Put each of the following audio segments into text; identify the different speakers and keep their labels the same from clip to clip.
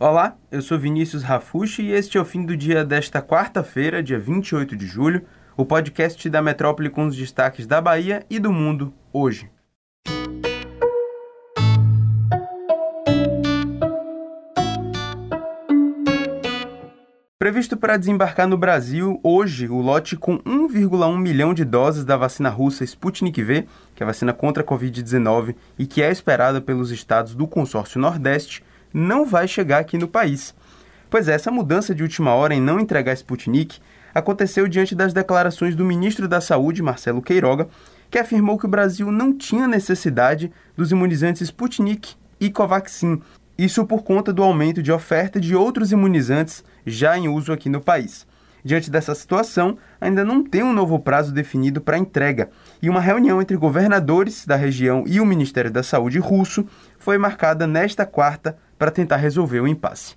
Speaker 1: Olá, eu sou Vinícius Rafushi e este é o fim do dia desta quarta-feira, dia 28 de julho, o podcast da Metrópole com os destaques da Bahia e do mundo hoje. Previsto para desembarcar no Brasil hoje o lote com 1,1 milhão de doses da vacina russa Sputnik V, que é a vacina contra a Covid-19 e que é esperada pelos estados do consórcio Nordeste, não vai chegar aqui no país. Pois é, essa mudança de última hora em não entregar Sputnik aconteceu diante das declarações do ministro da Saúde, Marcelo Queiroga, que afirmou que o Brasil não tinha necessidade dos imunizantes Sputnik e Covaxin, isso por conta do aumento de oferta de outros imunizantes já em uso aqui no país. Diante dessa situação, ainda não tem um novo prazo definido para entrega, e uma reunião entre governadores da região e o Ministério da Saúde russo foi marcada nesta quarta para tentar resolver o impasse.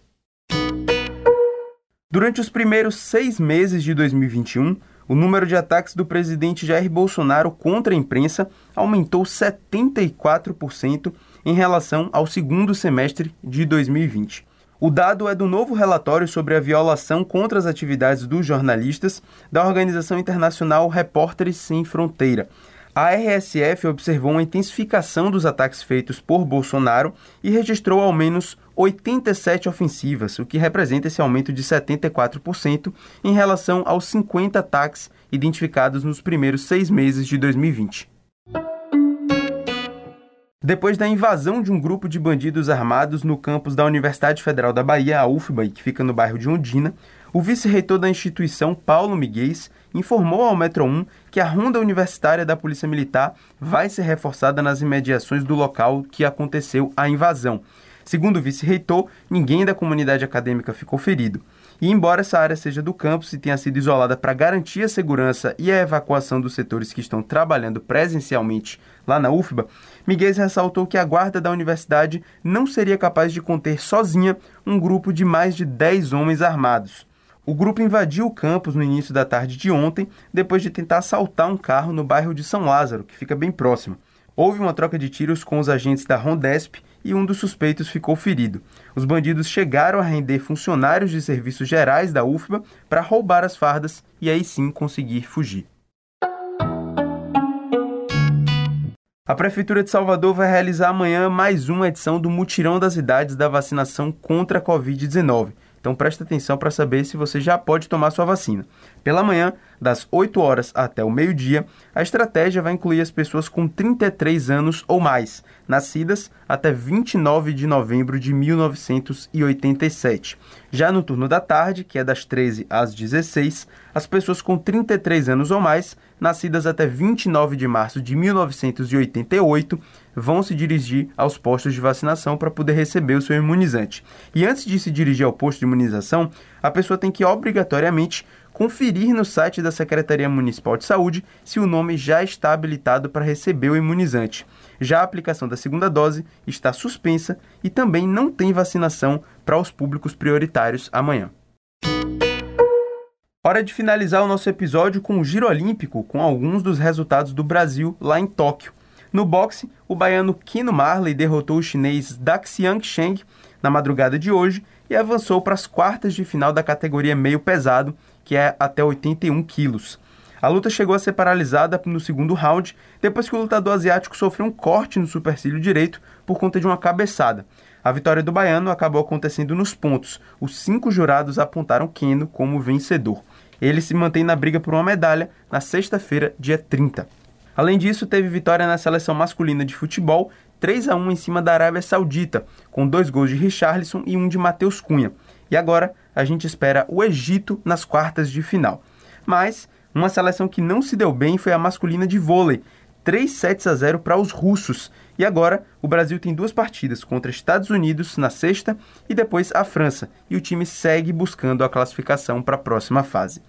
Speaker 1: Durante os primeiros seis meses de 2021, o número de ataques do presidente Jair Bolsonaro contra a imprensa aumentou 74% em relação ao segundo semestre de 2020. O dado é do novo relatório sobre a violação contra as atividades dos jornalistas da organização internacional Repórteres Sem Fronteira, a RSF observou uma intensificação dos ataques feitos por Bolsonaro e registrou ao menos 87 ofensivas, o que representa esse aumento de 74% em relação aos 50 ataques identificados nos primeiros seis meses de 2020. Depois da invasão de um grupo de bandidos armados no campus da Universidade Federal da Bahia, a UFBA, que fica no bairro de Ondina, o vice-reitor da instituição, Paulo Miguel, informou ao Metro 1 que a ronda universitária da Polícia Militar vai ser reforçada nas imediações do local que aconteceu a invasão. Segundo o vice-reitor, ninguém da comunidade acadêmica ficou ferido. E embora essa área seja do campus e tenha sido isolada para garantir a segurança e a evacuação dos setores que estão trabalhando presencialmente lá na UFBA, Miguel ressaltou que a guarda da universidade não seria capaz de conter sozinha um grupo de mais de 10 homens armados. O grupo invadiu o campus no início da tarde de ontem, depois de tentar assaltar um carro no bairro de São Lázaro, que fica bem próximo. Houve uma troca de tiros com os agentes da Rondesp e um dos suspeitos ficou ferido. Os bandidos chegaram a render funcionários de serviços gerais da UFBA para roubar as fardas e aí sim conseguir fugir. A Prefeitura de Salvador vai realizar amanhã mais uma edição do Mutirão das Idades da vacinação contra a Covid-19. Então preste atenção para saber se você já pode tomar sua vacina. Pela manhã, das 8 horas até o meio-dia, a estratégia vai incluir as pessoas com 33 anos ou mais, nascidas até 29 de novembro de 1987. Já no turno da tarde, que é das 13 às 16, as pessoas com 33 anos ou mais, nascidas até 29 de março de 1988, vão se dirigir aos postos de vacinação para poder receber o seu imunizante. E antes de se dirigir ao posto de imunização, a pessoa tem que obrigatoriamente conferir no site da Secretaria Municipal de Saúde se o nome já está habilitado para receber o imunizante. Já a aplicação da segunda dose está suspensa e também não tem vacinação para os públicos prioritários amanhã. Hora de finalizar o nosso episódio com o Giro Olímpico, com alguns dos resultados do Brasil lá em Tóquio. No boxe, o baiano Kino Marley derrotou o chinês Daxiang Sheng na madrugada de hoje e avançou para as quartas de final da categoria meio pesado, que é até 81 quilos. A luta chegou a ser paralisada no segundo round, depois que o lutador asiático sofreu um corte no supercílio direito por conta de uma cabeçada. A vitória do baiano acabou acontecendo nos pontos. Os cinco jurados apontaram Keno como vencedor. Ele se mantém na briga por uma medalha na sexta-feira, dia 30. Além disso, teve vitória na seleção masculina de futebol, 3 a 1 em cima da Arábia Saudita, com dois gols de Richarlison e um de Matheus Cunha. E agora a gente espera o Egito nas quartas de final. Mas uma seleção que não se deu bem foi a masculina de vôlei, 3 sets a 0 para os russos. E agora o Brasil tem duas partidas contra Estados Unidos na sexta e depois a França, e o time segue buscando a classificação para a próxima fase.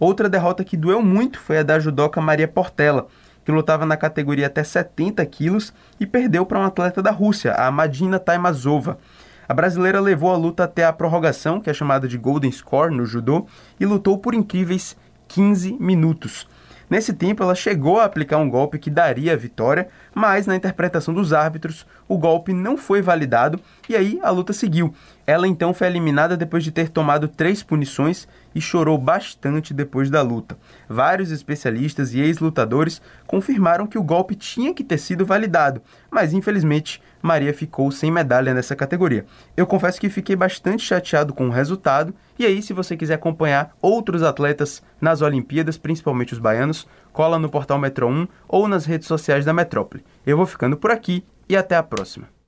Speaker 1: Outra derrota que doeu muito foi a da judoca Maria Portela, que lutava na categoria até 70 quilos e perdeu para um atleta da Rússia, a Madina Taimazova. A brasileira levou a luta até a prorrogação, que é chamada de Golden Score no judô, e lutou por incríveis 15 minutos. Nesse tempo, ela chegou a aplicar um golpe que daria a vitória, mas na interpretação dos árbitros, o golpe não foi validado e aí a luta seguiu. Ela então foi eliminada depois de ter tomado três punições e chorou bastante depois da luta. Vários especialistas e ex-lutadores confirmaram que o golpe tinha que ter sido validado, mas infelizmente Maria ficou sem medalha nessa categoria. Eu confesso que fiquei bastante chateado com o resultado, e aí, se você quiser acompanhar outros atletas nas Olimpíadas, principalmente os baianos, cola no portal Metro 1 ou nas redes sociais da Metrópole. Eu vou ficando por aqui e até a próxima.